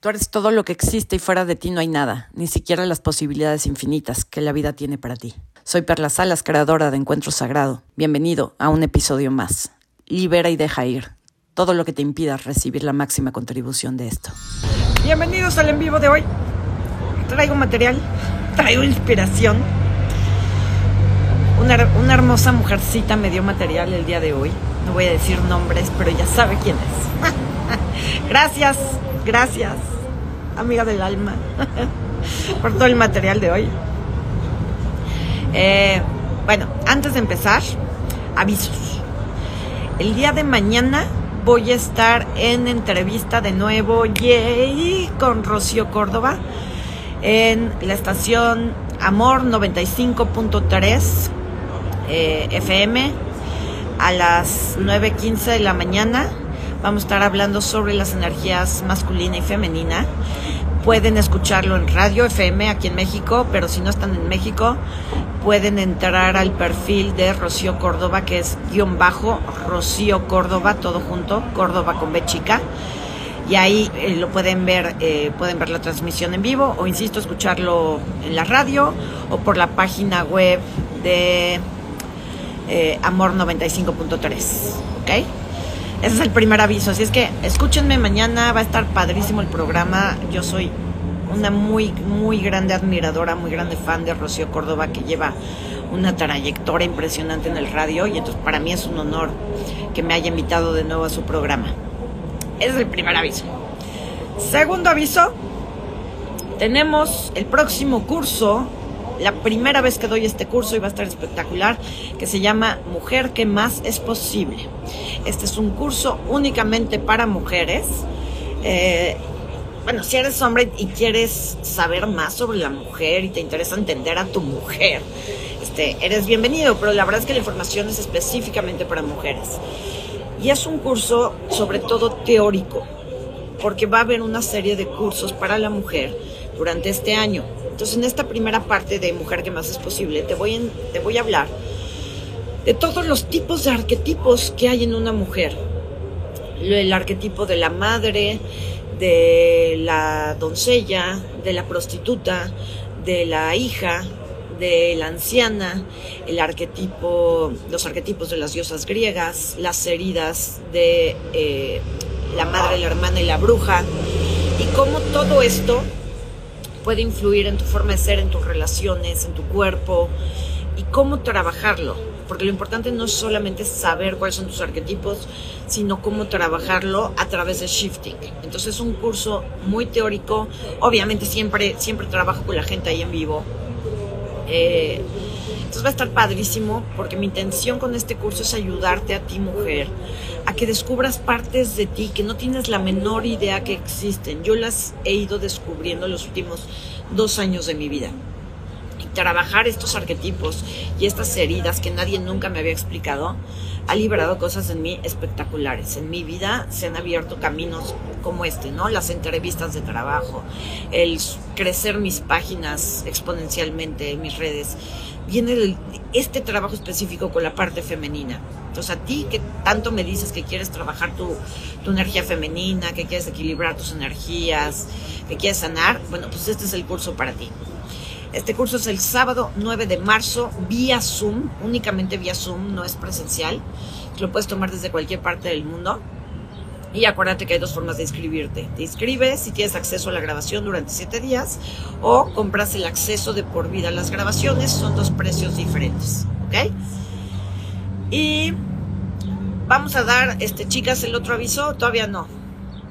Tú eres todo lo que existe y fuera de ti no hay nada, ni siquiera las posibilidades infinitas que la vida tiene para ti. Soy Perla Salas, creadora de Encuentro Sagrado. Bienvenido a un episodio más. Libera y deja ir todo lo que te impida recibir la máxima contribución de esto. Bienvenidos al en vivo de hoy. Traigo material, traigo inspiración. Una, una hermosa mujercita me dio material el día de hoy. No voy a decir nombres, pero ya sabe quién es. Gracias Gracias, amiga del alma, por todo el material de hoy. Eh, bueno, antes de empezar, avisos. El día de mañana voy a estar en entrevista de nuevo con Rocío Córdoba en la estación Amor 95.3 eh, FM a las 9.15 de la mañana Vamos a estar hablando sobre las energías masculina y femenina. Pueden escucharlo en Radio FM aquí en México, pero si no están en México, pueden entrar al perfil de Rocío Córdoba, que es guion bajo Rocío Córdoba, todo junto, Córdoba con B chica. Y ahí eh, lo pueden ver, eh, pueden ver la transmisión en vivo o, insisto, escucharlo en la radio o por la página web de eh, Amor 95.3. ¿Ok? Ese es el primer aviso. Así es que escúchenme mañana, va a estar padrísimo el programa. Yo soy una muy, muy grande admiradora, muy grande fan de Rocío Córdoba, que lleva una trayectoria impresionante en el radio y entonces para mí es un honor que me haya invitado de nuevo a su programa. Ese es el primer aviso. Segundo aviso, tenemos el próximo curso la primera vez que doy este curso y va a estar espectacular, que se llama Mujer que más es posible. Este es un curso únicamente para mujeres. Eh, bueno, si eres hombre y quieres saber más sobre la mujer y te interesa entender a tu mujer, este, eres bienvenido, pero la verdad es que la información es específicamente para mujeres. Y es un curso sobre todo teórico, porque va a haber una serie de cursos para la mujer durante este año. Entonces, en esta primera parte de Mujer que más es posible, te voy, te voy a hablar de todos los tipos de arquetipos que hay en una mujer. El arquetipo de la madre, de la doncella, de la prostituta, de la hija, de la anciana, el arquetipo, los arquetipos de las diosas griegas, las heridas de eh, la madre, la hermana y la bruja, y cómo todo esto puede influir en tu forma de ser, en tus relaciones, en tu cuerpo y cómo trabajarlo. Porque lo importante no es solamente saber cuáles son tus arquetipos, sino cómo trabajarlo a través de shifting. Entonces es un curso muy teórico. Obviamente siempre, siempre trabajo con la gente ahí en vivo. Eh, entonces va a estar padrísimo porque mi intención con este curso es ayudarte a ti mujer a que descubras partes de ti que no tienes la menor idea que existen. Yo las he ido descubriendo los últimos dos años de mi vida. Y trabajar estos arquetipos y estas heridas que nadie nunca me había explicado ha liberado cosas en mí espectaculares. En mi vida se han abierto caminos como este, ¿no? Las entrevistas de trabajo, el crecer mis páginas exponencialmente en mis redes. Viene este trabajo específico con la parte femenina entonces a ti que tanto me dices que quieres trabajar tu, energía femenina, que quieres equilibrar tus energías, que quieres sanar, bueno, pues este es el curso para ti. Este curso es el sábado 9 de marzo vía Zoom, únicamente vía Zoom, no es presencial. Lo puedes tomar desde cualquier parte del mundo. Y acuérdate que hay dos formas de inscribirte. Te inscribes si tienes acceso a la grabación durante siete días o compras el acceso de por vida las grabaciones. Son dos precios diferentes. ¿Ok? Y vamos a dar, este, chicas, el otro aviso, todavía no.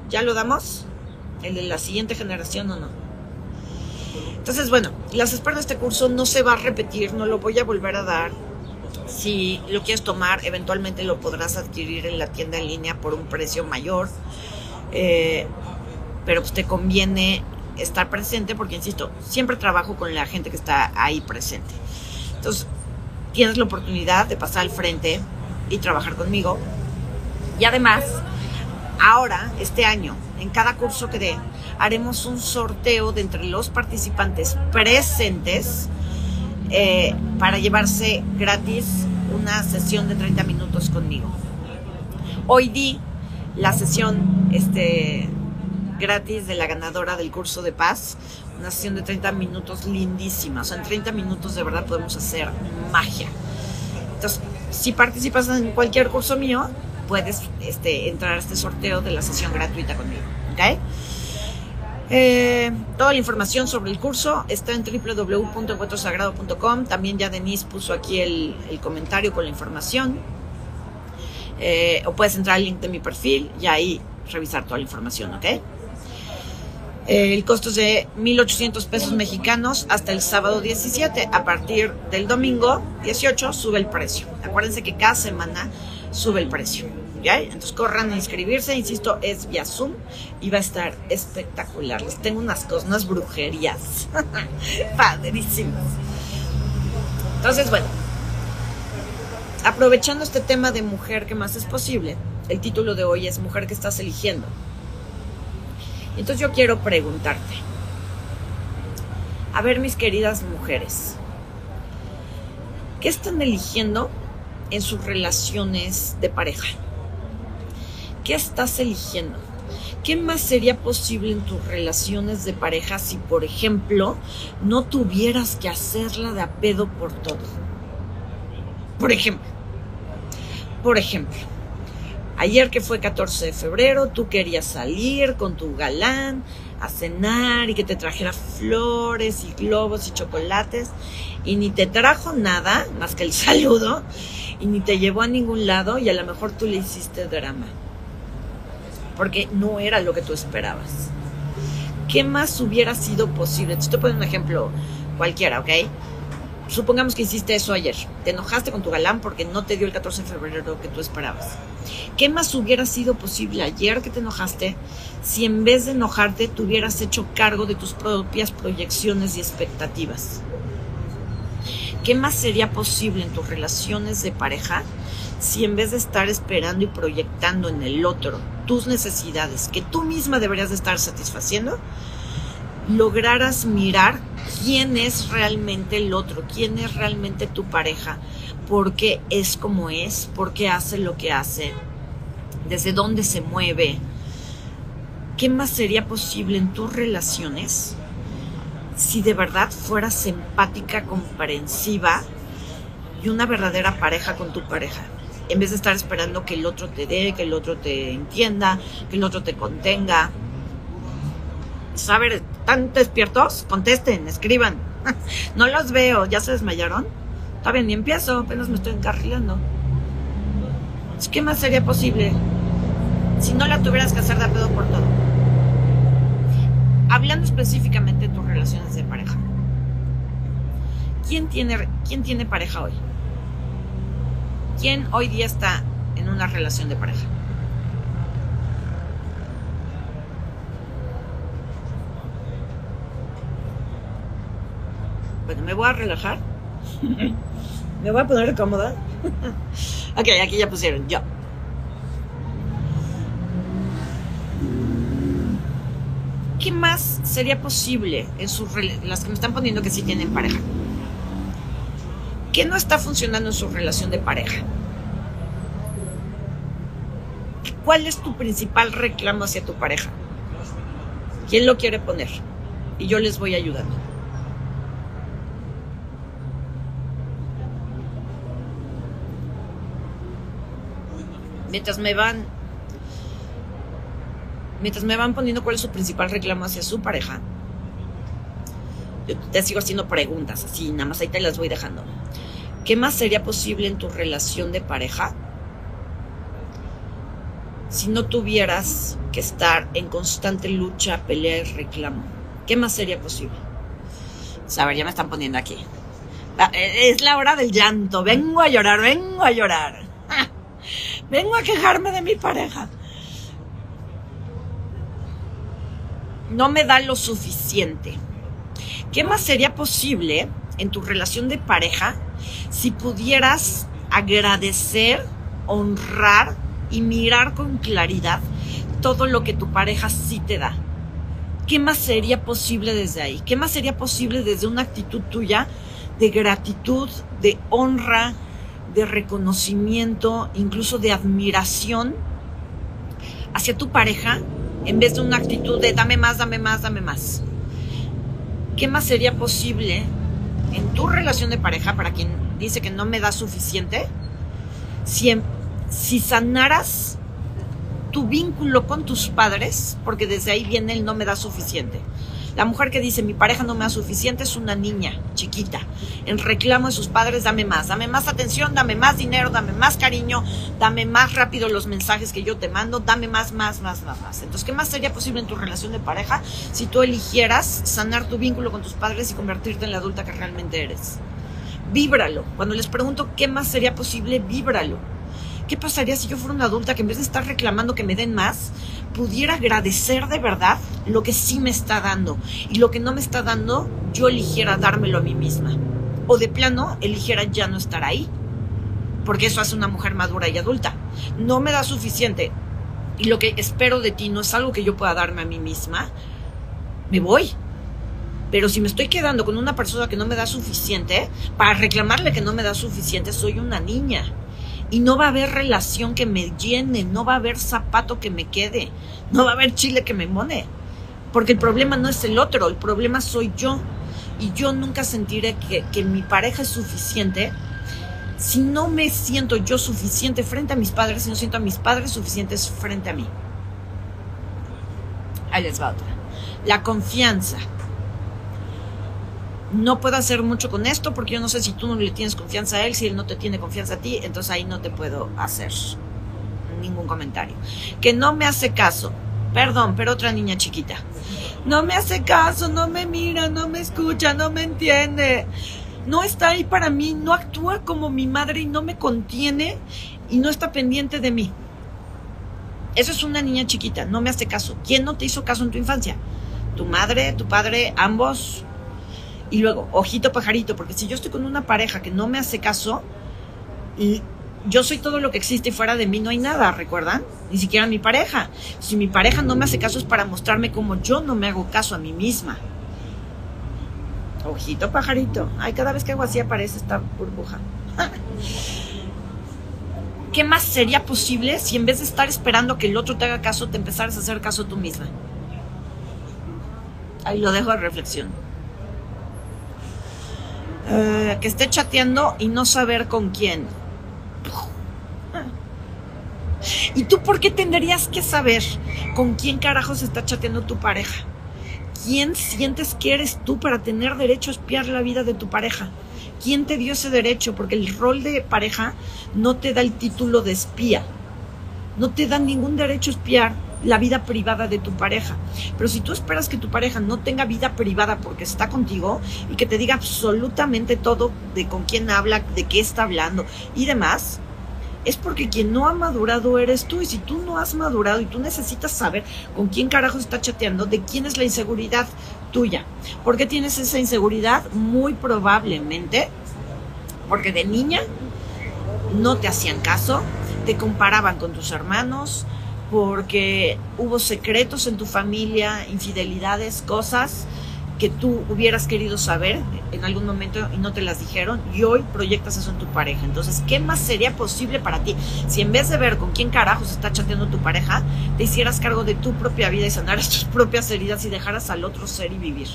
¿Ya lo damos? ¿El de la siguiente generación o no? Entonces, bueno, las espero de este curso no se va a repetir, no lo voy a volver a dar. Si lo quieres tomar, eventualmente lo podrás adquirir en la tienda en línea por un precio mayor. Eh, pero pues te conviene estar presente porque, insisto, siempre trabajo con la gente que está ahí presente. Entonces, tienes la oportunidad de pasar al frente y trabajar conmigo. Y además, ahora, este año, en cada curso que dé, haremos un sorteo de entre los participantes presentes eh, para llevarse gratis una sesión de 30 minutos conmigo. Hoy di la sesión este, gratis de la ganadora del curso de paz. Una sesión de 30 minutos lindísima. O sea, en 30 minutos de verdad podemos hacer magia. Entonces, si participas en cualquier curso mío, puedes este, entrar a este sorteo de la sesión gratuita conmigo. ¿Ok? Eh, toda la información sobre el curso está en www.encuentrosagrado.com. También ya Denise puso aquí el, comentario con la información. Eh, o puedes entrar al link de mi perfil y ahí revisar toda la información, ¿ok? Eh, el costo es de 1.800 pesos mexicanos hasta el sábado 17. A partir del domingo 18 sube el precio. Acuérdense que cada semana sube el precio. Entonces corran a inscribirse, insisto, es vía Zoom y va a estar espectacular. Les tengo unas cosas, unas brujerías padrísimas. Entonces, bueno, aprovechando este tema de mujer que más es posible, el título de hoy es Mujer que estás eligiendo. Entonces yo quiero preguntarte, a ver mis queridas mujeres, ¿qué están eligiendo en sus relaciones de pareja? ¿Qué estás eligiendo? ¿Qué más sería posible en tus relaciones de pareja si, por ejemplo, no tuvieras que hacerla de a pedo por todo? Por ejemplo, por ejemplo, ayer que fue 14 de febrero, tú querías salir con tu galán a cenar y que te trajera flores y globos y chocolates y ni te trajo nada más que el saludo y ni te llevó a ningún lado y a lo mejor tú le hiciste drama porque no era lo que tú esperabas. ¿Qué más hubiera sido posible? Te estoy poniendo un ejemplo cualquiera, ¿ok? Supongamos que hiciste eso ayer. Te enojaste con tu galán porque no te dio el 14 de febrero que tú esperabas. ¿Qué más hubiera sido posible ayer que te enojaste si en vez de enojarte te hubieras hecho cargo de tus propias proyecciones y expectativas? ¿Qué más sería posible en tus relaciones de pareja si en vez de estar esperando y proyectando en el otro tus necesidades que tú misma deberías de estar satisfaciendo, lograras mirar quién es realmente el otro, quién es realmente tu pareja, por qué es como es, por qué hace lo que hace, desde dónde se mueve. ¿Qué más sería posible en tus relaciones si de verdad fueras empática, comprensiva y una verdadera pareja con tu pareja? en vez de estar esperando que el otro te dé, que el otro te entienda, que el otro te contenga. ¿Saben? ¿Están despiertos? Contesten, escriban. no los veo, ¿ya se desmayaron? Está bien, ni empiezo, apenas me estoy encarrilando. ¿Qué más sería posible si no la tuvieras que hacer de pedo por todo? Hablando específicamente de tus relaciones de pareja. ¿Quién tiene, ¿Quién tiene pareja hoy? ¿Quién hoy día está en una relación de pareja? Bueno, me voy a relajar. me voy a poner cómoda. ok, aquí ya pusieron yo. ¿Qué más sería posible en sus las que me están poniendo que sí tienen pareja? ¿Qué no está funcionando en su relación de pareja? ¿Cuál es tu principal reclamo hacia tu pareja? ¿Quién lo quiere poner? Y yo les voy ayudando. Mientras me van mientras me van poniendo cuál es su principal reclamo hacia su pareja, yo te sigo haciendo preguntas, así nada más ahí te las voy dejando. ¿Qué más sería posible en tu relación de pareja si no tuvieras que estar en constante lucha, pelea y reclamo? ¿Qué más sería posible? A ver, ya me están poniendo aquí. Ah, e, es la hora del llanto. Vengo a llorar, vengo a llorar. Vengo a quejarme de mi pareja. No me da lo suficiente. ¿Qué más sería posible en tu relación de pareja si pudieras agradecer, honrar y mirar con claridad todo lo que tu pareja sí te da. ¿Qué más sería posible desde ahí? ¿Qué más sería posible desde una actitud tuya de gratitud, de honra, de reconocimiento, incluso de admiración hacia tu pareja en vez de una actitud de dame más, dame más, dame más. ¿Qué más sería posible en tu relación de pareja para quien dice que no me da suficiente? Si, si sanaras tu vínculo con tus padres, porque desde ahí viene el no me da suficiente. La mujer que dice mi pareja no me da suficiente es una niña chiquita. En reclamo de sus padres, dame más, dame más atención, dame más dinero, dame más cariño, dame más rápido los mensajes que yo te mando, dame más, más, más, más, más. Entonces, ¿qué más sería posible en tu relación de pareja si tú eligieras sanar tu vínculo con tus padres y convertirte en la adulta que realmente eres? Víbralo. Cuando les pregunto qué más sería posible, víbralo ¿Qué pasaría si yo fuera una adulta que en vez de estar reclamando que me den más, pudiera agradecer de verdad lo que sí me está dando? Y lo que no me está dando, yo eligiera dármelo a mí misma. O de plano, eligiera ya no estar ahí. Porque eso hace una mujer madura y adulta. No me da suficiente. Y lo que espero de ti no es algo que yo pueda darme a mí misma. Me voy. Pero si me estoy quedando con una persona que no me da suficiente, para reclamarle que no me da suficiente, soy una niña y no va a haber relación que me llene, no va a haber zapato que me quede, no va a haber chile que me mone. Porque el problema no es el otro, el problema soy yo. Y yo nunca sentiré que, que mi pareja es suficiente si no me siento yo suficiente frente a mis padres, si no siento a mis padres suficientes frente a mí. Ahí les va otra. La confianza no puedo hacer mucho con esto porque yo no sé si tú no le tienes confianza a él, si él no te tiene confianza a ti, entonces ahí no te puedo hacer ningún comentario. Que no me hace caso. Perdón, pero otra niña chiquita. No me hace caso, no me mira, no me escucha, no me entiende. No está ahí para mí, no actúa como mi madre y no me contiene y no está pendiente de mí. Eso es una niña chiquita, no me hace caso. ¿Quién no te hizo caso en tu infancia? ¿Tu madre, tu padre, ambos? Y luego, ojito pajarito, porque si yo estoy con una pareja que no me hace caso, y yo soy todo lo que existe y fuera de mí no hay nada, ¿recuerdan? Ni siquiera mi pareja. Si mi pareja no me hace caso es para mostrarme cómo yo no me hago caso a mí misma. Ojito pajarito. Ay, cada vez que hago así aparece esta burbuja. ¿Qué más sería posible si en vez de estar esperando que el otro te haga caso, te empezaras a hacer caso tú misma? Ahí lo dejo de reflexión. Eh, que esté chateando y no saber con quién. ¿Y tú por qué tendrías que saber con quién carajos está chateando tu pareja? ¿Quién sientes que eres tú para tener derecho a espiar la vida de tu pareja? ¿Quién te dio ese derecho? Porque el rol de pareja no te da el título de espía. No te da ningún derecho a espiar la vida privada de tu pareja. Pero si tú esperas que tu pareja no tenga vida privada porque está contigo y que te diga absolutamente todo de con quién habla, de qué está hablando y demás, es porque quien no ha madurado eres tú. Y si tú no has madurado y tú necesitas saber con quién carajo está chateando, de quién es la inseguridad tuya. ¿Por qué tienes esa inseguridad? Muy probablemente porque de niña no te hacían caso, te comparaban con tus hermanos, porque hubo secretos en tu familia, infidelidades, cosas que tú hubieras querido saber en algún momento y no te las dijeron y hoy proyectas eso en tu pareja. Entonces, ¿qué más sería posible para ti si en vez de ver con quién carajos está chateando tu pareja, te hicieras cargo de tu propia vida y sanaras tus propias heridas y dejaras al otro ser y vivir?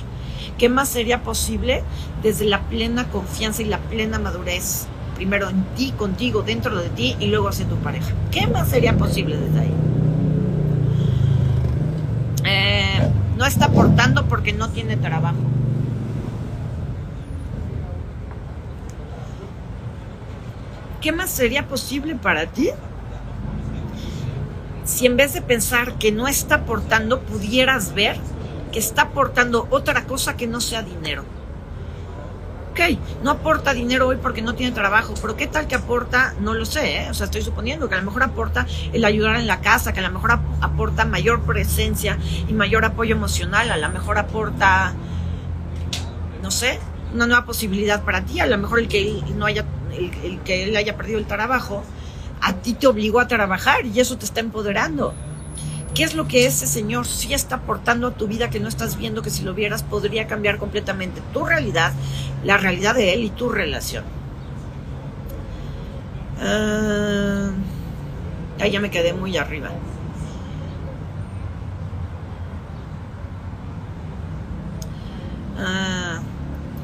¿Qué más sería posible desde la plena confianza y la plena madurez? Primero en ti, contigo, dentro de ti y luego hacia tu pareja. ¿Qué más sería posible desde ahí? Eh, no está aportando porque no tiene trabajo. ¿Qué más sería posible para ti si en vez de pensar que no está aportando, pudieras ver que está aportando otra cosa que no sea dinero? Ok, no aporta dinero hoy porque no tiene trabajo, pero ¿qué tal que aporta? No lo sé, ¿eh? o sea, estoy suponiendo que a lo mejor aporta el ayudar en la casa, que a lo mejor aporta mayor presencia y mayor apoyo emocional, a lo mejor aporta, no sé, una nueva posibilidad para ti, a lo mejor el que él no haya, el que él haya perdido el trabajo, a ti te obligó a trabajar y eso te está empoderando. ¿Qué es lo que ese Señor sí está aportando a tu vida que no estás viendo que si lo vieras podría cambiar completamente tu realidad, la realidad de Él y tu relación? Ah, uh, ahí ya me quedé muy arriba. Ah,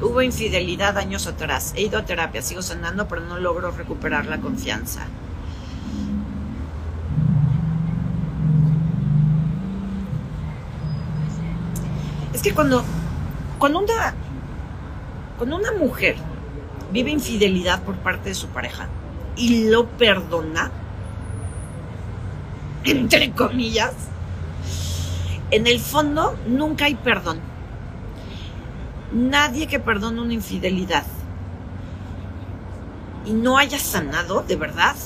hubo infidelidad años atrás. He ido a terapia, sigo sanando, pero no logro recuperar la confianza. Es que cuando, cuando una, cuando una mujer vive infidelidad por parte de su pareja y lo perdona, entre comillas, en el fondo nunca hay perdón. Nadie que perdone una infidelidad y no haya sanado de verdad,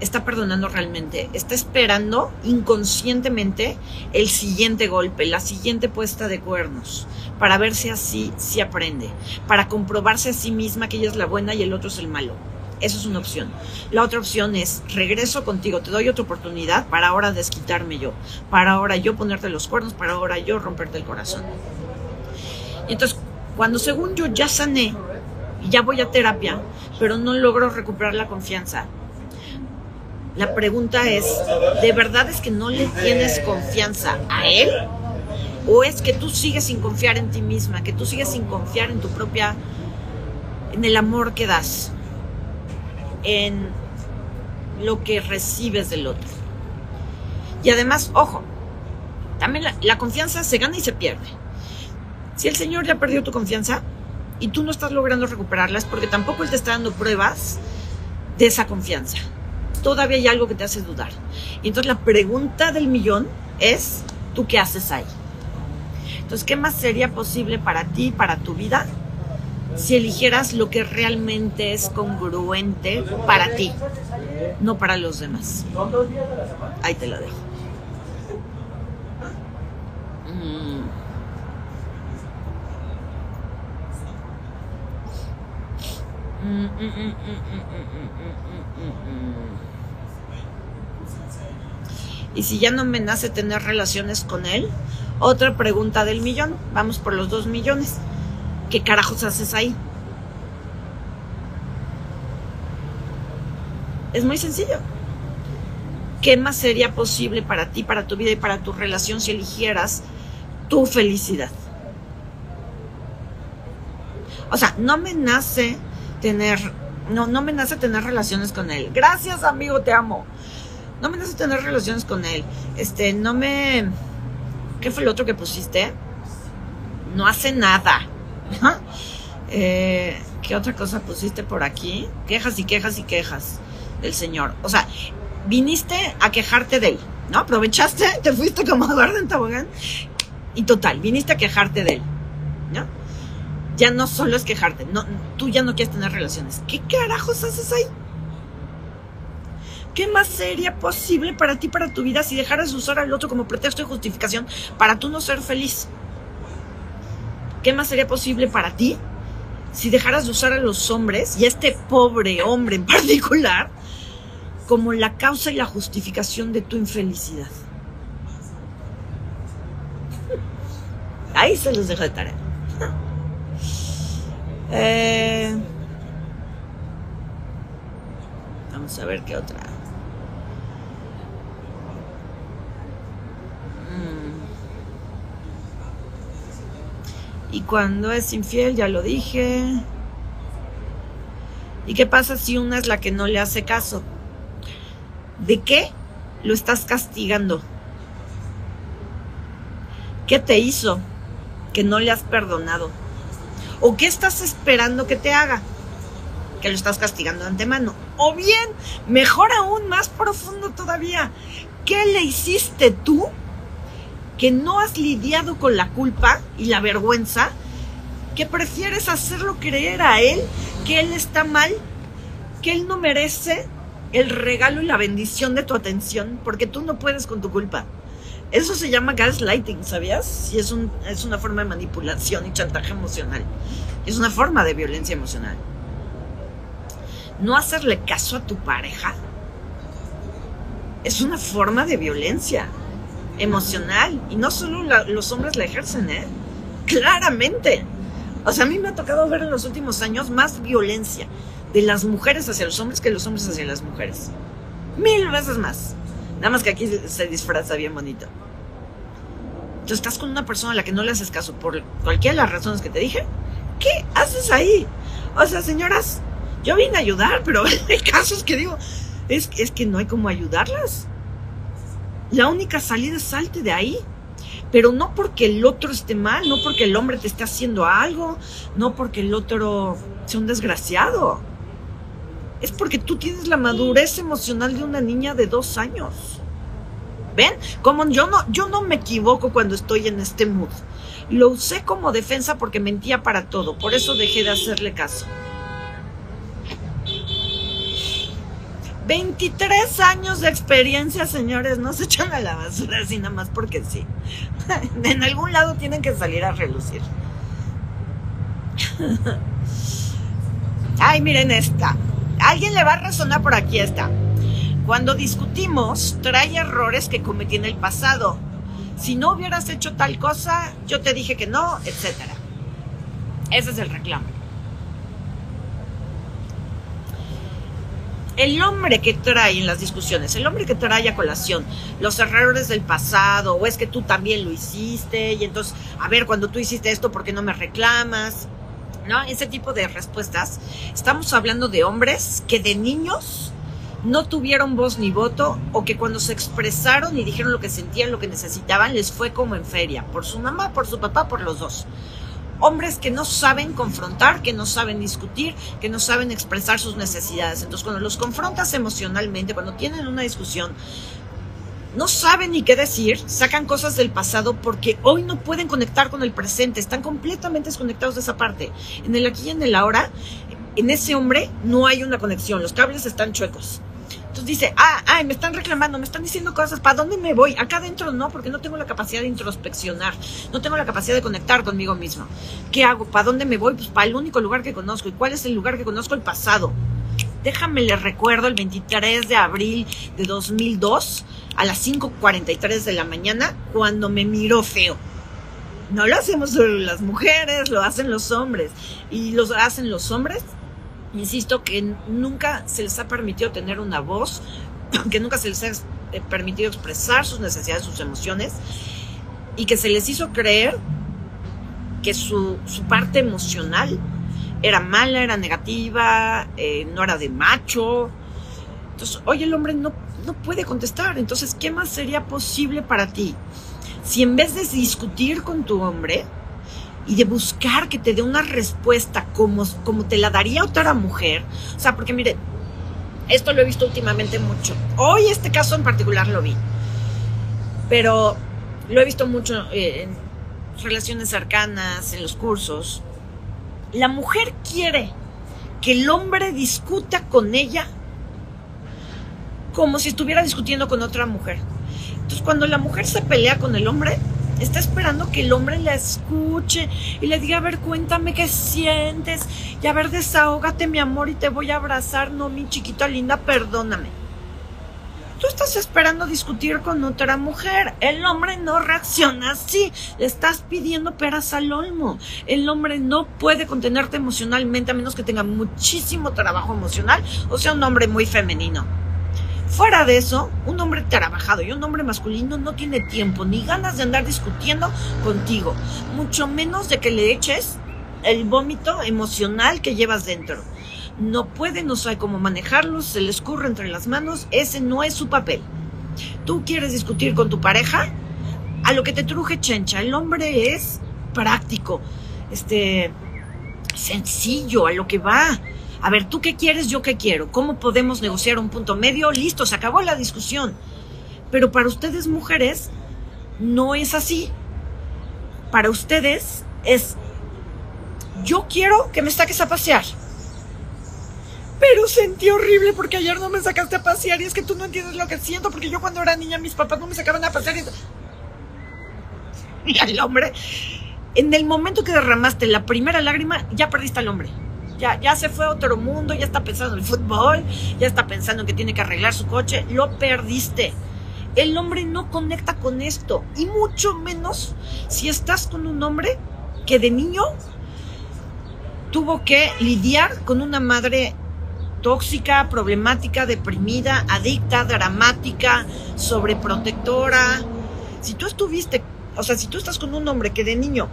está perdonando realmente, está esperando inconscientemente el siguiente golpe, la siguiente puesta de cuernos, para ver si así se aprende, para comprobarse a sí misma que ella es la buena y el otro es el malo. Eso es una opción. La otra opción es, regreso contigo, te doy otra oportunidad para ahora desquitarme yo, para ahora yo ponerte los cuernos, para ahora yo romperte el corazón. Y entonces, cuando según yo ya sané y ya voy a terapia, pero no logro recuperar la confianza, la pregunta es, ¿de verdad es que no le tienes confianza a él? ¿O es que tú sigues sin confiar en ti misma, que tú sigues sin confiar en tu propia, en el amor que das, en lo que recibes del otro? Y además, ojo, también la, confianza se gana y se pierde. Si el Señor ya perdió tu confianza y tú no estás logrando recuperarla, es porque tampoco Él te está dando pruebas de esa confianza. Todavía hay algo que te hace dudar. Y entonces la pregunta del millón es, ¿tú qué haces ahí? Entonces, ¿qué más sería posible para ti, para tu vida, si eligieras lo que realmente es congruente para ti, no para los demás? Ahí te lo dejo. Y si ya no me nace tener relaciones con él, otra pregunta del millón. Vamos por los dos millones. ¿Qué carajos haces ahí? Es muy sencillo. ¿Qué más sería posible para ti, para tu vida y para tu relación si eligieras tu felicidad? O sea, no me nace tener, no, no me nace tener relaciones con él. Gracias, amigo, te amo. No me nace tener relaciones con él. Este, no me... ¿Qué fue el otro que pusiste? No hace nada. eh, ¿Qué otra cosa pusiste por aquí? Quejas y quejas y quejas del Señor. O sea, viniste a quejarte de él, ¿no? Aprovechaste, te fuiste como a dar en tobogán. Y total, viniste a quejarte de él, ¿no? ya no solo es quejarte, no, tú ya no quieres tener relaciones. ¿Qué carajos haces ahí? ¿Qué más sería posible para ti, para tu vida, si dejaras de usar al otro como pretexto y justificación para tú no ser feliz? ¿Qué más sería posible para ti si dejaras de usar a los hombres y a este pobre hombre en particular como la causa y la justificación de tu infelicidad? Ahí se los dejo de tarea. Eh, vamos a ver qué otra. Y cuando es infiel, ya lo dije. ¿Y qué pasa si una es la que no le hace caso? ¿De qué lo estás castigando? ¿Qué te hizo que no le has perdonado? ¿O qué estás esperando que te haga? Que lo estás castigando de antemano. O bien, mejor aún, más profundo todavía, ¿qué le hiciste tú que no has lidiado con la culpa y la vergüenza? Que prefieres hacerlo creer a él que él está mal, que él no merece el regalo y la bendición de tu atención, porque tú no puedes con tu culpa. Eso se llama gaslighting, ¿sabías? Y es, un, es una forma de manipulación y chantaje emocional. Es una forma de violencia emocional. No hacerle caso a tu pareja es una forma de violencia emocional. Y no solo los hombres la ejercen, ¿eh? Claramente. O sea, a mí me ha tocado ver en los últimos años más violencia de las mujeres hacia los hombres que los hombres hacia las mujeres. Mil veces más. Nada más que aquí se disfraza bien bonito. Tú estás con una persona a la que no le haces caso por cualquiera de las razones que te dije, ¿qué haces ahí? O sea, señoras, yo vine a ayudar, pero hay casos que digo, es, es que no hay como ayudarlas. La única salida es salte de ahí. Pero no porque el otro esté mal, no porque el hombre te esté haciendo algo, no porque el otro sea un desgraciado. Es porque tú tienes la madurez emocional de una niña de dos años. ¿Ven? Como yo no, yo no me equivoco cuando estoy en este mood. Lo usé como defensa porque mentía para todo. Por eso dejé de hacerle caso. 23 años de experiencia, señores, no se echan a la basura así nada más porque sí. en algún lado tienen que salir a relucir. Ay, miren esta. Alguien le va a razonar por aquí esta. Cuando discutimos, trae errores que cometí en el pasado. Si no hubieras hecho tal cosa, yo te dije que no, etc. Ese es el reclamo. El hombre que trae en las discusiones, el hombre que trae a colación los errores del pasado, o es que tú también lo hiciste, y entonces, a ver, cuando tú hiciste esto, ¿por qué no me reclamas? ¿No? Ese tipo de respuestas. Estamos hablando de hombres que de niños no tuvieron voz ni voto o que cuando se expresaron y dijeron lo que sentían, lo que necesitaban, les fue como en feria, por su mamá, por su papá, por los dos hombres que no saben confrontar, que no saben discutir, que no saben expresar sus necesidades. Entonces, cuando los confrontas emocionalmente, cuando tienen una discusión, no saben ni qué decir, sacan cosas del pasado porque hoy no pueden conectar con el presente, están completamente desconectados de esa parte. En el aquí y en el ahora, en ese hombre no hay una conexión, los cables están chuecos. Dice, ah, ay, me están reclamando, me están diciendo cosas, ¿para dónde me voy? Acá adentro no, porque no tengo la capacidad de introspeccionar, no tengo la capacidad de conectar conmigo mismo. ¿Qué hago? ¿Para dónde me voy? Pues para el único lugar que conozco. ¿Y cuál es el lugar que conozco? El pasado. Déjame le recuerdo el 23 de abril de 2002 a las 5.43 de la mañana cuando me miró feo. No lo hacemos solo las mujeres, lo hacen los hombres. Y lo hacen los hombres insisto, que nunca se les ha permitido tener una voz, que nunca se les ha eh, permitido expresar sus necesidades, sus emociones, y que se les hizo creer que su, parte emocional era mala, era negativa, eh, no era de macho. Entonces, hoy el hombre no, no puede contestar. Entonces, ¿qué más sería posible para ti? Si en vez de discutir con tu hombre, y de buscar que te dé una respuesta como, como te la daría otra mujer. O sea, porque mire, esto lo he visto últimamente mucho. Hoy este caso en particular lo vi. Pero lo he visto mucho eh, en relaciones cercanas, en los cursos. La mujer quiere que el hombre discuta con ella como si estuviera discutiendo con otra mujer. Entonces, cuando la mujer se pelea con el hombre, está esperando que el hombre la escuche y le diga, a ver, cuéntame qué sientes y a ver, desahógate mi amor y te voy a abrazar, no mi chiquita linda, perdóname. Tú estás esperando discutir con otra mujer. El hombre no reacciona así. Le estás pidiendo peras al olmo. El hombre no puede contenerte emocionalmente a menos que tenga muchísimo trabajo emocional o sea un hombre muy femenino. Fuera de eso, un hombre trabajado y un hombre masculino no tiene tiempo ni ganas de andar discutiendo contigo, mucho menos de que le eches el vómito emocional que llevas dentro. No puede, no sabe cómo manejarlo, se le escurre entre las manos, ese no es su papel. Tú quieres discutir con tu pareja, a lo que te truje chencha. El hombre es práctico, este, sencillo, a lo que va a ver, ¿tú qué quieres? Yo qué quiero. ¿Cómo podemos negociar un punto medio? Listo, se acabó la discusión. Pero para ustedes mujeres no es así. Para ustedes es, yo quiero que me saques a pasear. Pero sentí horrible porque ayer no me sacaste a pasear y es que tú no entiendes lo que siento porque yo cuando era niña mis papás no me sacaban a pasear y... Y al hombre, en el momento que derramaste la primera lágrima, ya perdiste al hombre ya, ya se fue a otro mundo, ya está pensando en el fútbol, ya está pensando en que tiene que arreglar su coche, lo perdiste. El hombre no conecta con esto, y mucho menos si estás con un hombre que de niño tuvo que lidiar con una madre tóxica, problemática, deprimida, adicta, dramática, sobreprotectora. Si tú estuviste, o sea, si tú estás con un hombre que de niño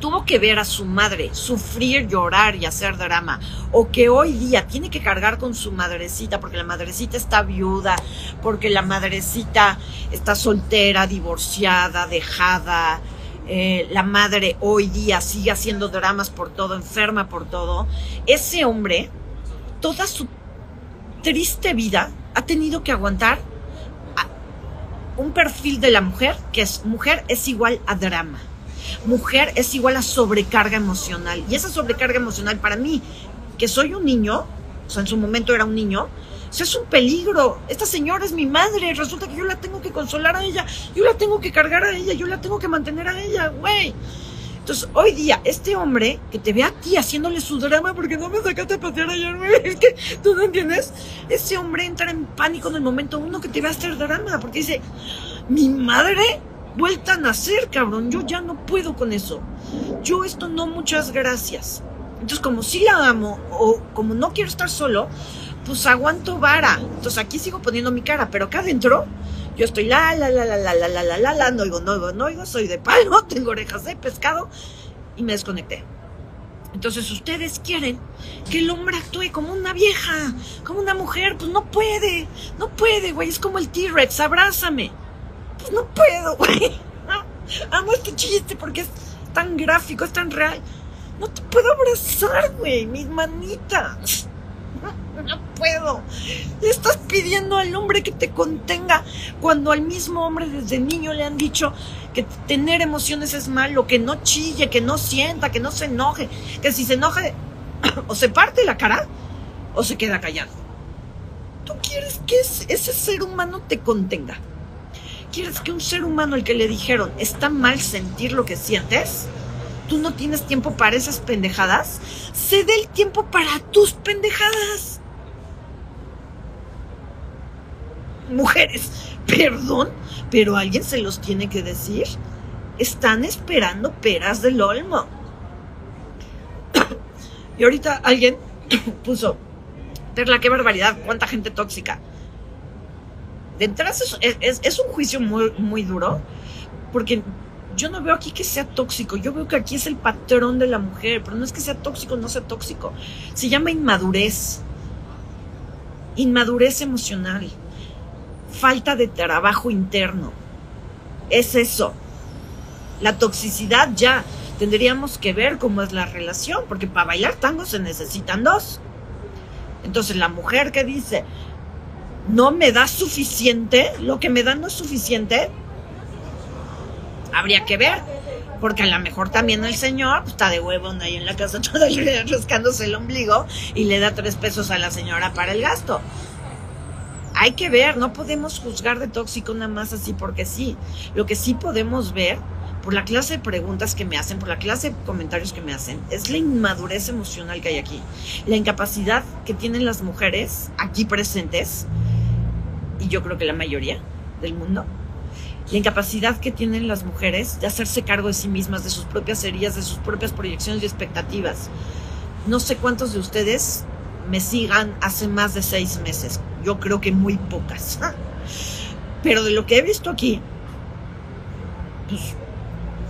tuvo que ver a su madre sufrir, llorar y hacer drama, o que hoy día tiene que cargar con su madrecita porque la madrecita está viuda, porque la madrecita está soltera, divorciada, dejada, eh, la madre hoy día sigue haciendo dramas por todo, enferma por todo, ese hombre, toda su triste vida, ha tenido que aguantar un perfil de la mujer que es mujer es igual a drama mujer es igual a sobrecarga emocional. Y esa sobrecarga emocional para mí, que soy un niño, o sea, en su momento era un niño, es un peligro. Esta señora es mi madre. Resulta que yo la tengo que consolar a ella. Yo la tengo que cargar a ella. Yo la tengo que mantener a ella, güey. Entonces, hoy día, este hombre que te ve a ti haciéndole su drama porque no me sacaste a pasear ayer, es que tú no entiendes. Ese hombre entra en pánico en el momento uno que te ve a hacer drama porque dice, mi madre vuelta a nacer, cabrón. Yo ya no puedo con eso. Yo esto no, muchas gracias. Entonces, como sí la amo o como no quiero estar solo, pues aguanto vara. Entonces aquí sigo poniendo mi cara, pero acá adentro yo estoy la, la, la, la, la, la, la, la, la, no oigo, no oigo, no oigo, soy de palo, tengo orejas de pescado y me desconecté. Entonces ustedes quieren que el hombre actúe como una vieja, como una mujer, pues no puede, no puede, güey, es como el T-Rex, abrázame no puedo, güey. Amo este chiste porque es tan gráfico, es tan real. No te puedo abrazar, güey, mis manitas. No, puedo. Le estás pidiendo al hombre que te contenga cuando al mismo hombre desde niño le han dicho que tener emociones es malo, que no chille, que no sienta, que no se enoje, que si se enoje o se parte la cara o se queda callado. Tú quieres que ese ser humano te contenga quieres que un ser humano al que le dijeron está mal sentir lo que sientes? ¿Tú no tienes tiempo para esas pendejadas? Se dé el tiempo para tus pendejadas. Mujeres, perdón, pero alguien se los tiene que decir. Están esperando peras del olmo. y ahorita alguien puso, Terla, qué barbaridad, cuánta gente tóxica de entrada es, un juicio muy, muy duro, porque yo no veo aquí que sea tóxico, yo veo que aquí es el patrón de la mujer, pero no es que sea tóxico, no sea tóxico, se llama inmadurez, inmadurez emocional, falta de trabajo interno, es eso. La toxicidad ya tendríamos que ver cómo es la relación, porque para bailar tango se necesitan dos. Entonces la mujer que dice, no me da suficiente, lo que me da no es suficiente, habría que ver. Porque a lo mejor también el señor pues, está de huevo ahí en la casa todo el día rascándose el ombligo y le da tres pesos a la señora para el gasto. Hay que ver, no podemos juzgar de tóxico nada más así porque sí. Lo que sí podemos ver, por la clase de preguntas que me hacen, por la clase de comentarios que me hacen, es la inmadurez emocional que hay aquí. La incapacidad que tienen las mujeres aquí presentes y yo creo que la mayoría del mundo, la incapacidad que tienen las mujeres de hacerse cargo de sí mismas, de sus propias heridas, de sus propias proyecciones y expectativas. No sé cuántos de ustedes me sigan hace más de seis meses. Yo creo que muy pocas. Pero de lo que he visto aquí, pues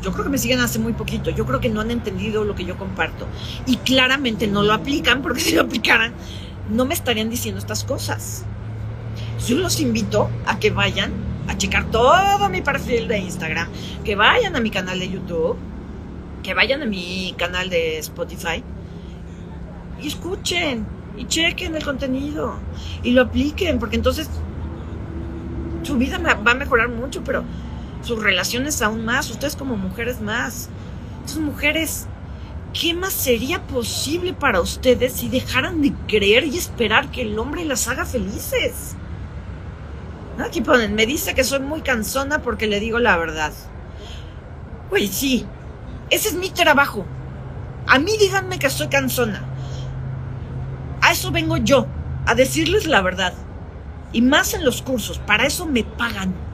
yo creo que me siguen hace muy poquito. Yo creo que no han entendido lo que yo comparto. Y claramente no lo aplican, porque si lo aplicaran, no me estarían diciendo estas cosas. Yo los invito a que vayan a checar todo mi perfil de Instagram, que vayan a mi canal de YouTube, que vayan a mi canal de Spotify y escuchen y chequen el contenido y lo apliquen, porque entonces su vida va a mejorar mucho, pero sus relaciones aún más, ustedes como mujeres más. Entonces, mujeres, ¿qué más sería posible para ustedes si dejaran de creer y esperar que el hombre las haga felices? Aquí ponen, me dice que soy muy cansona porque le digo la verdad. Güey, sí, ese es mi trabajo. A mí díganme que soy cansona. A eso vengo yo, a decirles la verdad. Y más en los cursos, para eso me pagan.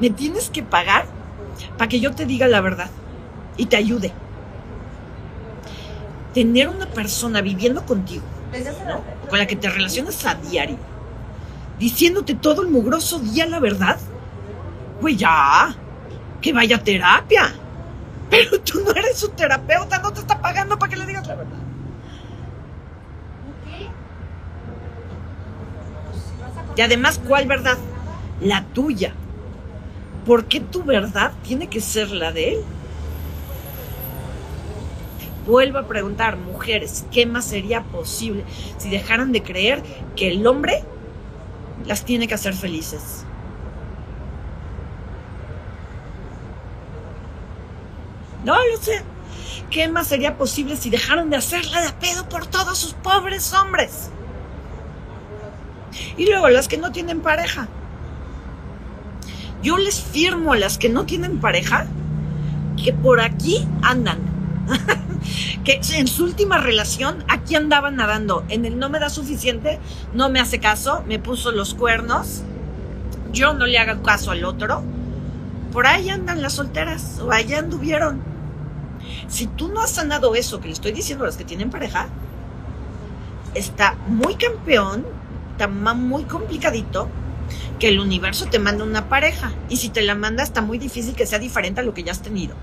Me tienes que pagar para que yo te diga la verdad y te ayude. Tener una persona viviendo contigo, con la que te relacionas a diario, diciéndote todo el mugroso día la verdad. Güey, ya. que vaya a terapia. Pero tú no eres su terapeuta, no te está pagando para que le digas la verdad. Y además, ¿cuál verdad? La tuya. ¿Por qué tu verdad tiene que ser la de él? Vuelvo a preguntar, mujeres, ¿qué más sería posible si dejaran de creer que el hombre las tiene que hacer felices? No lo sé. ¿Qué más sería posible si dejaran de hacerla de pedo por todos sus pobres hombres? Y luego las que no tienen pareja. Yo les firmo a las que no tienen pareja que por aquí andan. que en su última relación aquí andaban nadando. En el no me da suficiente, no me hace caso, me puso los cuernos. Yo no le hago caso al otro. Por ahí andan las solteras o allá anduvieron. Si tú no has sanado eso que le estoy diciendo a las que tienen pareja, está muy campeón, está muy complicadito que el universo te manda una pareja. Y si te la manda, está muy difícil que sea diferente a lo que ya has tenido.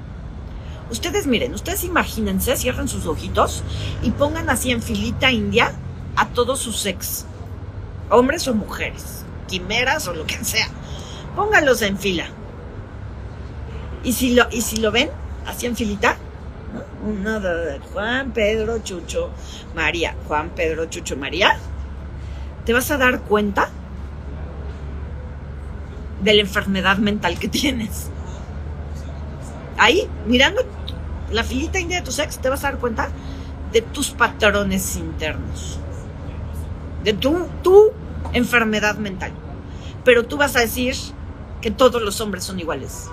Ustedes miren, ustedes imagínense, cierren sus ojitos y pongan así en filita india a todos sus ex, hombres o mujeres, quimeras o lo que sea. Pónganlos en fila. Y si lo, y si lo ven, así en filita, uno de Juan, Pedro, Chucho, María, Juan, Pedro, Chucho, María, te vas a dar cuenta de la enfermedad mental que tienes. Ahí, mirando la filita india de tu ex, te vas a dar cuenta de tus patrones internos, de tu, tu enfermedad mental. Pero tú vas a decir que todos los hombres son iguales.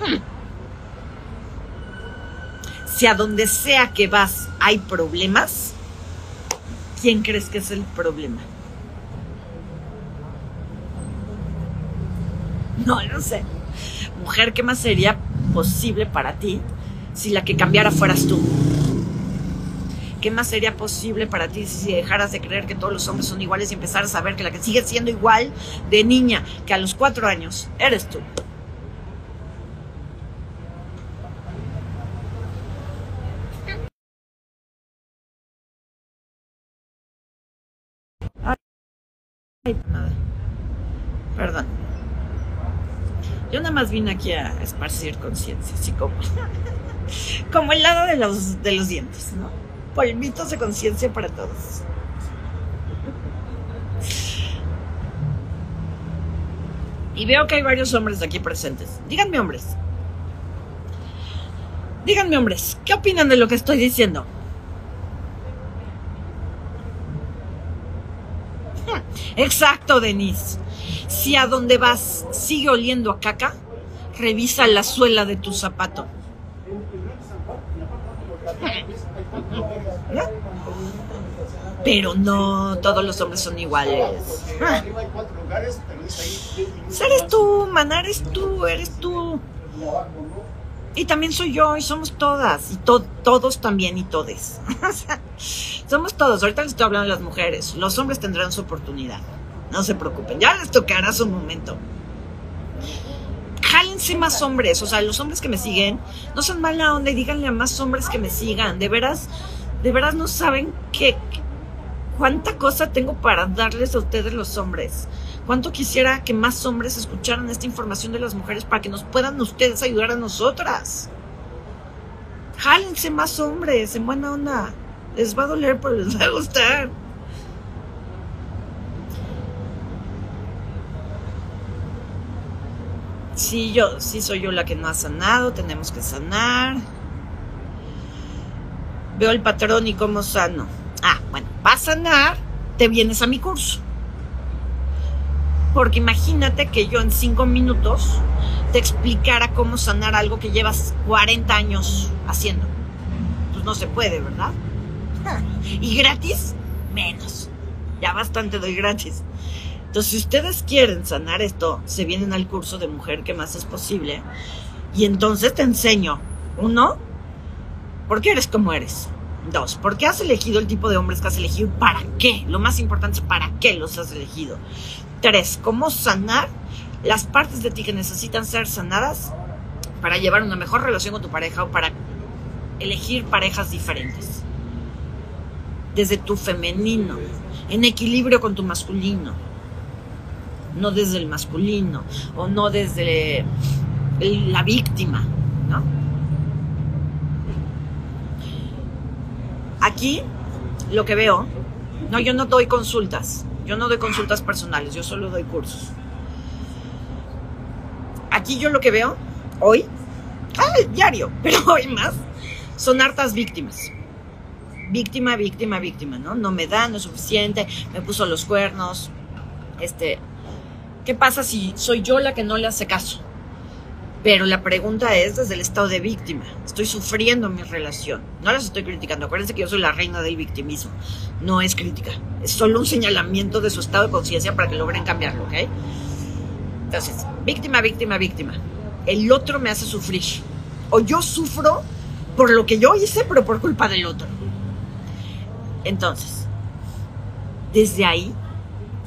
Hmm. Si a donde sea que vas hay problemas, ¿quién crees que es el problema? No lo sé. Mujer, ¿qué más sería posible para ti si la que cambiara fueras tú? ¿Qué más sería posible para ti si dejaras de creer que todos los hombres son iguales y empezaras a ver que la que sigue siendo igual de niña que a los cuatro años eres tú? Nada. Perdón. Yo nada más vine aquí a esparcir conciencia, así como, como el lado de los, de los dientes, ¿no? Polvitos de conciencia para todos. Y veo que hay varios hombres aquí presentes. Díganme, hombres. Díganme, hombres, ¿qué opinan de lo que estoy diciendo? Exacto, Denise. Si a donde vas sigue oliendo a caca, revisa la suela de tu zapato. Pero no, todos los hombres son iguales. Eres tú, maná, eres tú, eres tú. Y también soy yo, y somos todas, y todos también, y todes. somos todos. Ahorita les estoy hablando de las mujeres. Los hombres tendrán su oportunidad. No se preocupen, ya les tocará su momento. Jálense más hombres, o sea, los hombres que me siguen, no son mala onda y díganle a más hombres que me sigan. De veras, de veras no saben qué, cuánta cosa tengo para darles a ustedes los hombres. Cuánto quisiera que más hombres escucharan esta información de las mujeres para que nos puedan ustedes ayudar a nosotras. Jálense más hombres, en buena onda. Les va a doler, pero les va a gustar. Sí, yo, sí soy yo la que no ha sanado, tenemos que sanar. Veo el patrón y cómo sano. Ah, bueno, va a sanar, te vienes a mi curso. Porque imagínate que yo en cinco minutos te explicara cómo sanar algo que llevas 40 años haciendo. Pues no se puede, ¿verdad? Y gratis, menos. Ya bastante doy gratis. Entonces, si ustedes quieren sanar esto, se vienen al curso de mujer que más es posible. Y entonces te enseño, uno, ¿por qué eres como eres? Dos, ¿por qué has elegido el tipo de hombres que has elegido? ¿Para qué? Lo más importante es para qué los has elegido. Tres, ¿cómo sanar las partes de ti que necesitan ser sanadas para llevar una mejor relación con tu pareja o para elegir parejas diferentes. Desde tu femenino, en equilibrio con tu masculino, no desde el masculino o no desde la víctima, ¿no? Aquí lo que veo, no, yo no doy consultas, yo no doy consultas personales, yo solo doy cursos. Aquí yo lo que veo hoy, ah, diario, pero hoy más, son hartas víctimas. Víctima, víctima, víctima, ¿no? No me da, no es suficiente, me puso los cuernos. Este, ¿qué pasa si soy yo la que no le hace caso? Pero la pregunta es desde el estado de víctima. Estoy sufriendo mi relación. No las estoy criticando. Acuérdense que yo soy la reina del victimismo. No es crítica. Es solo un señalamiento de su estado de conciencia para que logren cambiarlo, ¿ok? Entonces, víctima, víctima, víctima. El otro me hace sufrir. O yo sufro por lo que yo hice, pero por culpa del otro. Entonces, desde ahí,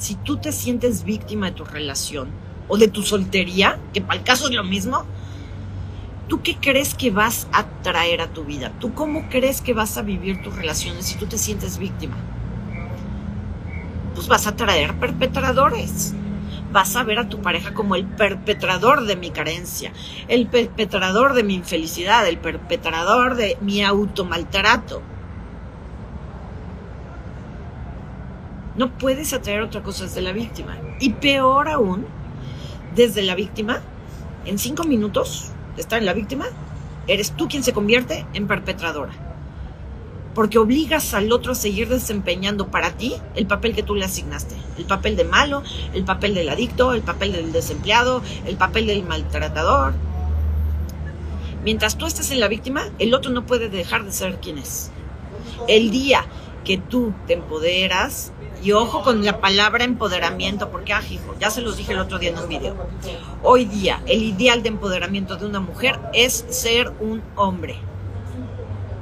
si tú te sientes víctima de tu relación, o de tu soltería, que para el caso es lo mismo, ¿tú qué crees que vas a traer a tu vida? ¿Tú cómo crees que vas a vivir tus relaciones si tú te sientes víctima? Pues vas a traer perpetradores. Vas a ver a tu pareja como el perpetrador de mi carencia, el perpetrador de mi infelicidad, el perpetrador de mi automaltrato. No puedes atraer otra cosa desde la víctima. Y peor aún, desde la víctima, en cinco minutos de estar en la víctima, eres tú quien se convierte en perpetradora. Porque obligas al otro a seguir desempeñando para ti el papel que tú le asignaste. El papel de malo, el papel del adicto, el papel del desempleado, el papel del maltratador. Mientras tú estés en la víctima, el otro no puede dejar de ser quien es. El día que tú te empoderas, y ojo con la palabra empoderamiento, porque, ah, hijo, ya se los dije el otro día en un video. Hoy día, el ideal de empoderamiento de una mujer es ser un hombre.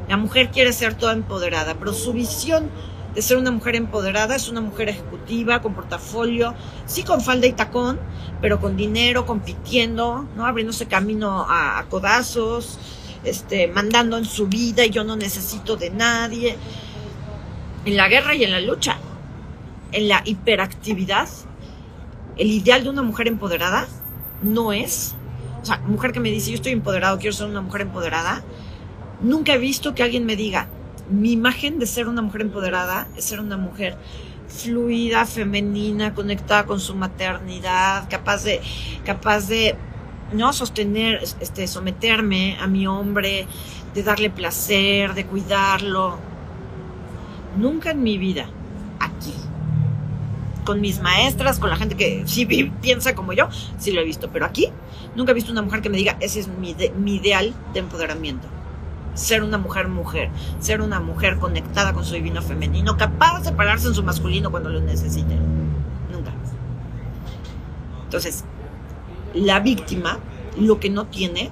La mujer quiere ser toda empoderada, pero su visión de ser una mujer empoderada es una mujer ejecutiva, con portafolio, sí con falda y tacón, pero con dinero, compitiendo, ¿no? Abriéndose camino a, a codazos, este, mandando en su vida y yo no necesito de nadie. En la guerra y en la lucha en la hiperactividad, el ideal de una mujer empoderada no es, o sea, mujer que me dice, yo estoy empoderado, quiero ser una mujer empoderada, nunca he visto que alguien me diga, mi imagen de ser una mujer empoderada es ser una mujer fluida, femenina, conectada con su maternidad, capaz de, capaz de no sostener, este, someterme a mi hombre, de darle placer, de cuidarlo. Nunca en mi vida, aquí, con mis maestras, con la gente que sí piensa como yo, sí lo he visto. Pero aquí nunca he visto una mujer que me diga, ese es mi, mi ideal de empoderamiento. Ser una mujer mujer, ser una mujer conectada con su divino femenino, capaz de pararse en su masculino cuando lo necesite. Nunca. Entonces, la víctima lo que no tiene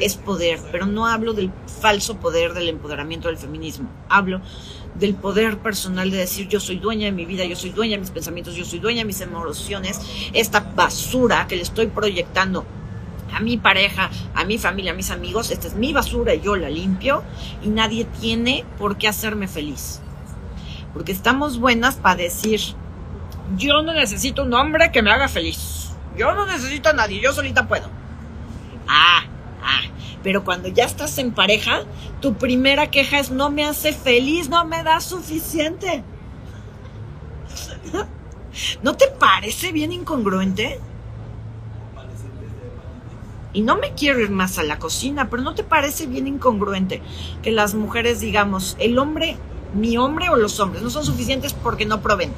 es poder, pero no hablo del falso poder del empoderamiento del feminismo, hablo del poder personal de decir yo soy dueña de mi vida, yo soy dueña de mis pensamientos, yo soy dueña de mis emociones, esta basura que le estoy proyectando a mi pareja, a mi familia, a mis amigos, esta es mi basura y yo la limpio y nadie tiene por qué hacerme feliz. Porque estamos buenas para decir, yo no necesito un hombre que me haga feliz. Yo no necesito a nadie, yo solita puedo. Ah, pero cuando ya estás en pareja, tu primera queja es no me hace feliz, no me da suficiente. ¿No te parece bien incongruente? Y no me quiero ir más a la cocina, pero ¿no te parece bien incongruente que las mujeres digamos, el hombre, mi hombre o los hombres no son suficientes porque no proveen?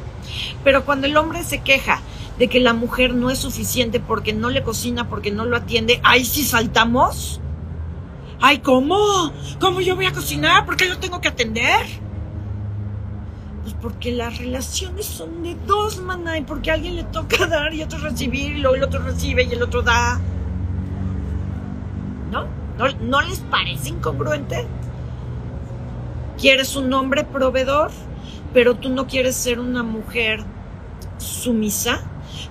Pero cuando el hombre se queja de que la mujer no es suficiente porque no le cocina, porque no lo atiende, ahí sí saltamos. Ay, ¿cómo? ¿Cómo yo voy a cocinar? ¿Por qué lo tengo que atender? Pues porque las relaciones son de dos, maná, y porque a alguien le toca dar y otro recibir, y luego el otro recibe y el otro da. ¿No? ¿No, ¿No les parece incongruente? Quieres un hombre proveedor, pero tú no quieres ser una mujer sumisa,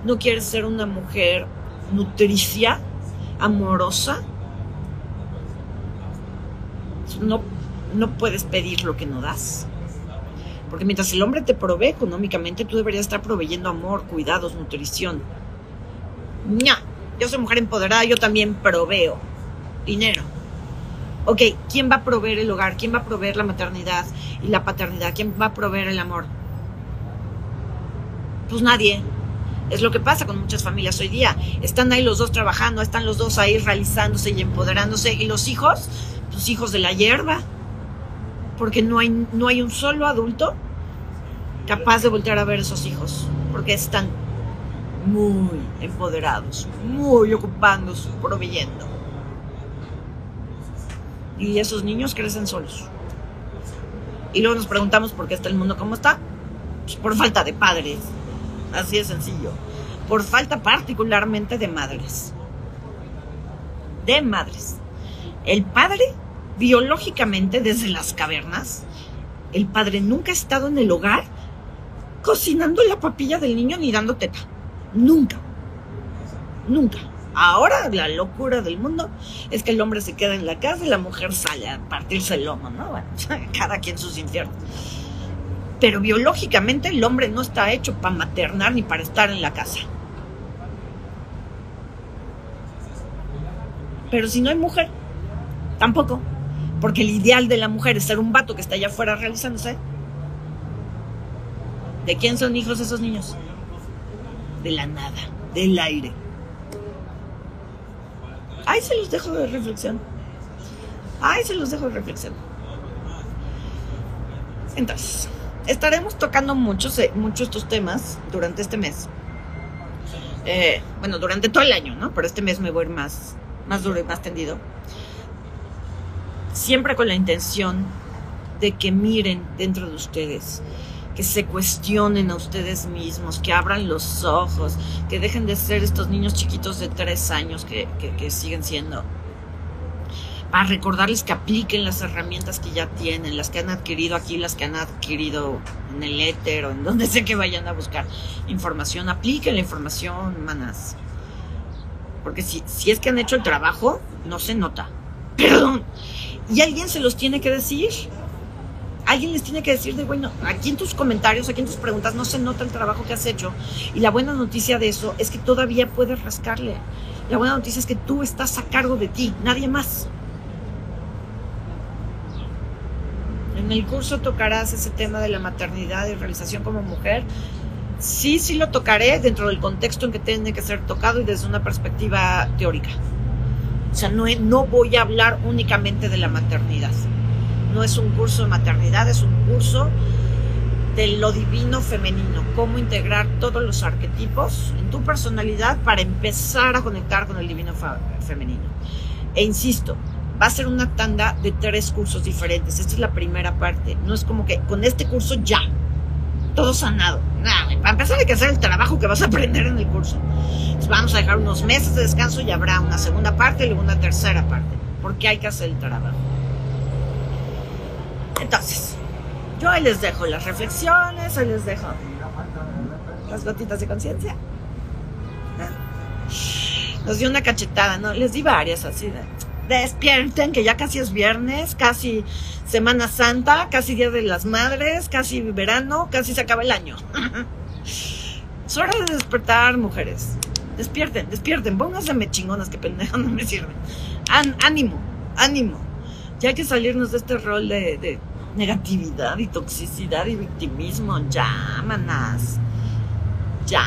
no quieres ser una mujer nutricia, amorosa, no, no puedes pedir lo que no das. Porque mientras el hombre te provee económicamente, tú deberías estar proveyendo amor, cuidados, nutrición. ¡Nya! Yo soy mujer empoderada, yo también proveo dinero. Ok, ¿quién va a proveer el hogar? ¿Quién va a proveer la maternidad y la paternidad? ¿Quién va a proveer el amor? Pues nadie. Es lo que pasa con muchas familias hoy día. Están ahí los dos trabajando, están los dos ahí realizándose y empoderándose. Y los hijos, tus hijos de la hierba. Porque no hay, no hay un solo adulto capaz de voltear a ver a esos hijos. Porque están muy empoderados, muy ocupándose, proveyendo. Y esos niños crecen solos. Y luego nos preguntamos por qué está el mundo como está. Pues por falta de padres. Así de sencillo. Por falta particularmente de madres. De madres. El padre, biológicamente, desde las cavernas, el padre nunca ha estado en el hogar cocinando la papilla del niño ni dando teta. Nunca. Nunca. Ahora la locura del mundo es que el hombre se queda en la casa y la mujer sale a partirse el lomo, ¿no? Cada quien sus infiernos. Pero biológicamente el hombre no está hecho para maternar ni para estar en la casa. Pero si no hay mujer, tampoco. Porque el ideal de la mujer es ser un vato que está allá afuera realizándose. ¿De quién son hijos esos niños? De la nada, del aire. Ahí se los dejo de reflexión. Ahí se los dejo de reflexión. Entonces, estaremos tocando muchos, eh, muchos estos temas durante este mes. Eh, bueno, durante todo el año, ¿no? Pero este mes me voy a ir más, más duro y más tendido. Siempre con la intención de que miren dentro de ustedes, que se cuestionen a ustedes mismos, que abran los ojos, que dejen de ser estos niños chiquitos de tres años que, que siguen siendo para recordarles que apliquen las herramientas que ya tienen, las que han adquirido aquí, las que han adquirido en el éter o en donde sé que vayan a buscar información. Apliquen la información, manas. Porque si, si es que han hecho el trabajo, no se nota. Perdón. Y alguien se los tiene que decir. Alguien les tiene que decir de, bueno, aquí en tus comentarios, aquí en tus preguntas no se nota el trabajo que has hecho. Y la buena noticia de eso es que todavía puedes rascarle. La buena noticia es que tú estás a cargo de ti, nadie más. En el curso tocarás ese tema de la maternidad y realización como mujer. Sí, sí lo tocaré dentro del contexto en que tiene que ser tocado y desde una perspectiva teórica. Sea, no, no voy a hablar únicamente de la maternidad. No es un curso de maternidad, es un curso de lo divino femenino, cómo integrar todos los arquetipos en tu personalidad para empezar a conectar con el divino femenino. E insisto, va a ser una tanda de tres cursos diferentes. Esta es la primera parte. No es como que con este curso ya, todo sanado. Nada, para empezar hay que hacer el trabajo que vas a aprender en el curso. Vamos a dejar unos meses de descanso y habrá una segunda parte y luego una tercera parte. Porque hay que hacer el trabajo. Entonces, yo ahí les dejo las reflexiones, ahí les dejo las gotitas de conciencia. Nos dio una cachetada, ¿no? Les di varias así de despierten, que ya casi es viernes, casi Semana Santa, casi Día de las Madres, casi verano, casi se acaba el año. es hora de despertar, mujeres. Despierten, despierten, pónganse chingonas que pendejas no me sirven. ánimo, ánimo. Ya hay que salirnos de este rol de, negatividad y toxicidad y victimismo. Ya, manas. Ya.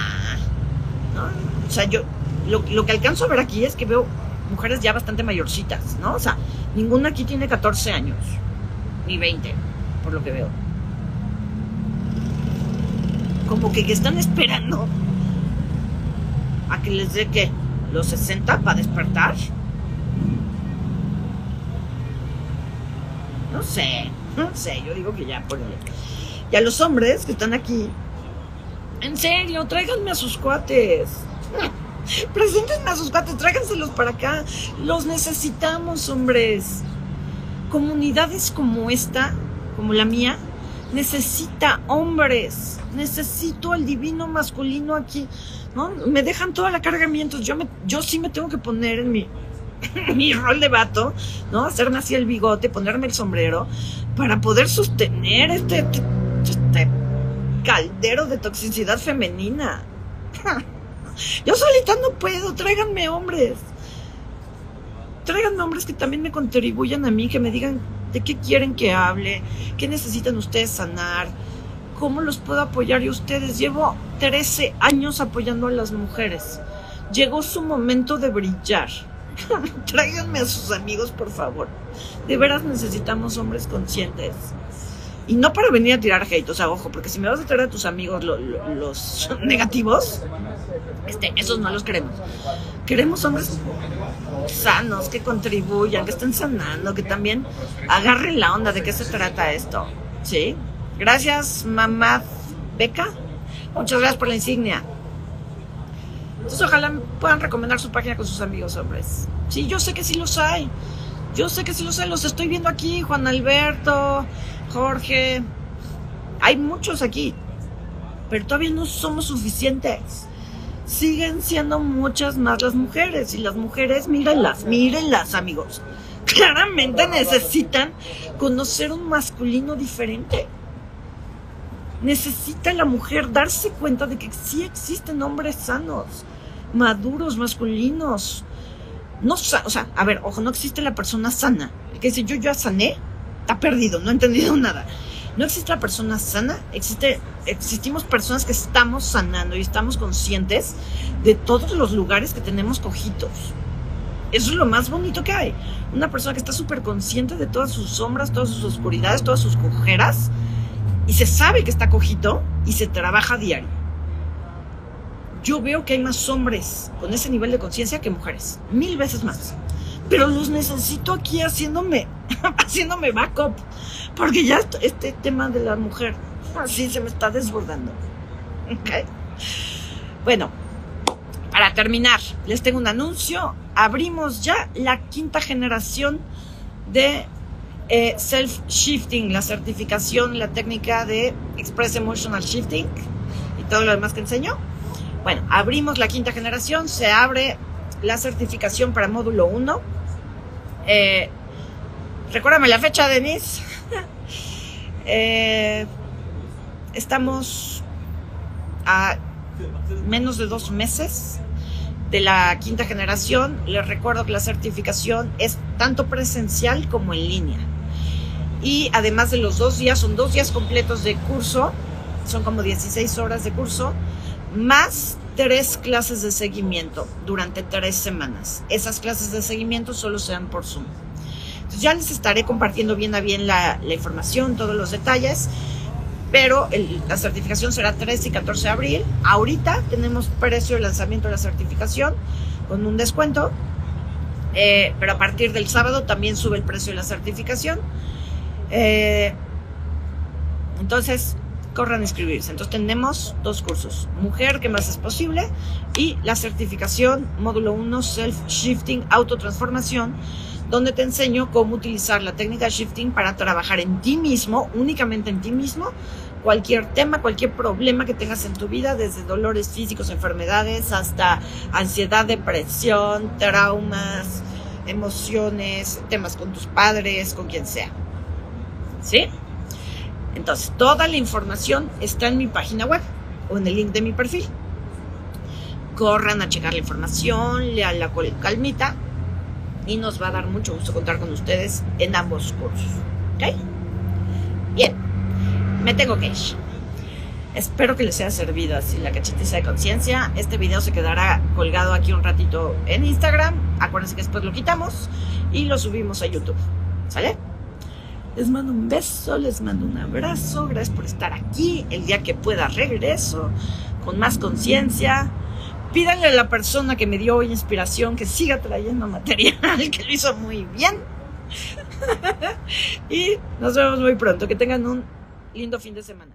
O sea, yo lo, lo que alcanzo a ver aquí es que veo mujeres ya bastante mayorcitas, ¿no? O sea, ninguna aquí tiene 14 años, ni 20, por lo que veo. Como que, están esperando a que les dé que los 60 para despertar. No sé, no sé, yo digo que ya, por Y a los hombres que están aquí, en serio, tráiganme a sus cuates. Preséntenme a sus cuates, tráiganselos para acá. Los necesitamos, hombres. Comunidades como esta, como la mía, necesita hombres, necesito al divino masculino aquí, ¿no? Me dejan toda la carga mientras yo, me, yo sí me tengo que poner en mi, mi rol de vato, ¿no? Hacerme así el bigote, ponerme el sombrero, para poder sostener este, este, este caldero de toxicidad femenina. Yo solita no puedo, tráiganme hombres. Tráiganme hombres que también me contribuyan a mí, que me digan de qué quieren que hable, qué necesitan ustedes sanar, cómo los puedo apoyar. Y ustedes, llevo 13 años apoyando a las mujeres. Llegó su momento de brillar. Tráiganme a sus amigos, por favor. De veras necesitamos hombres conscientes. Y no para venir a tirar hate, o ojo, porque si me vas a traer a tus amigos los negativos, este, esos no los queremos. Queremos hombres sanos, que contribuyan, que estén sanando, que también agarren la onda de qué se trata esto. ¿Sí? Gracias, mamá Beca. Muchas gracias por la insignia. Entonces, ojalá puedan recomendar su página con sus amigos, hombres. Sí, yo sé que sí los hay. Yo sé que sí los hay. Los estoy viendo aquí. Juan Alberto, Jorge. Hay muchos aquí. Pero todavía no somos suficientes siguen siendo muchas más las mujeres. Y las mujeres, mírenlas, mírenlas, amigos. Claramente necesitan conocer un masculino diferente. Necesita la mujer darse cuenta de que sí existen hombres sanos, maduros, masculinos. No, o sea, a ver, ojo, no existe la persona sana. El que dice yo ya sané, está perdido, no ha entendido nada. No existe la persona sana, existe, existimos personas que estamos sanando y estamos conscientes de todos los lugares que tenemos cojitos. Eso es lo más bonito que hay. Una persona que está súper consciente de todas sus sombras, todas sus oscuridades, todas sus cojeras, y se sabe que está cojito y se trabaja diario. Yo veo que hay más hombres con ese nivel de conciencia que mujeres, mil veces más. Pero los necesito aquí haciéndome, haciéndome backup porque ya este tema de la mujer así se me está desbordando. Bueno, para terminar, les tengo un anuncio. Abrimos ya la quinta generación de eh, self-shifting, la certificación, la técnica de Express Emotional Shifting y todo lo demás que enseño. Bueno, abrimos la quinta generación, se abre la certificación para módulo 1. Eh, recuérdame la fecha, Denise. Eh, estamos a menos de dos meses de la quinta generación. Les recuerdo que la certificación es tanto presencial como en línea. Y además de los dos días, son dos días completos de curso, son como 16 horas de curso, más tres clases de seguimiento durante tres semanas. Esas clases de seguimiento solo se dan por Zoom ya les estaré compartiendo bien a bien la, información, todos los detalles. Pero la certificación será 13 y 14 de abril. Ahorita tenemos precio de lanzamiento de la certificación con un descuento. Eh, pero a partir del sábado también sube el precio de la certificación. Eh, entonces, corran a inscribirse. Entonces tenemos dos cursos. Mujer, que más es posible? Y la certificación módulo 1, Self Shifting, Autotransformación donde te enseño cómo utilizar la técnica shifting para trabajar en ti mismo, únicamente en ti mismo, cualquier tema, cualquier problema que tengas en tu vida, desde dolores físicos, enfermedades, hasta ansiedad, depresión, traumas, emociones, temas con tus padres, con quien sea. ¿Sí? Entonces, toda la información está en mi página web o en el link de mi perfil. Corran a checar la información, leanla con calmita y nos va a dar mucho gusto contar con ustedes en ambos cursos. ¿Ok? Bien, me tengo que ir. Espero que les haya servido así la cachetiza de conciencia. Este video se quedará colgado aquí un ratito en Instagram. Acuérdense que después lo quitamos y lo subimos a YouTube. ¿Sale? Les mando un beso, les mando un abrazo. Gracias por estar aquí. El día que pueda regreso con más conciencia Pídanle a la persona que me dio hoy inspiración que siga trayendo material, que lo hizo muy bien. y nos vemos muy pronto. Que tengan un lindo fin de semana.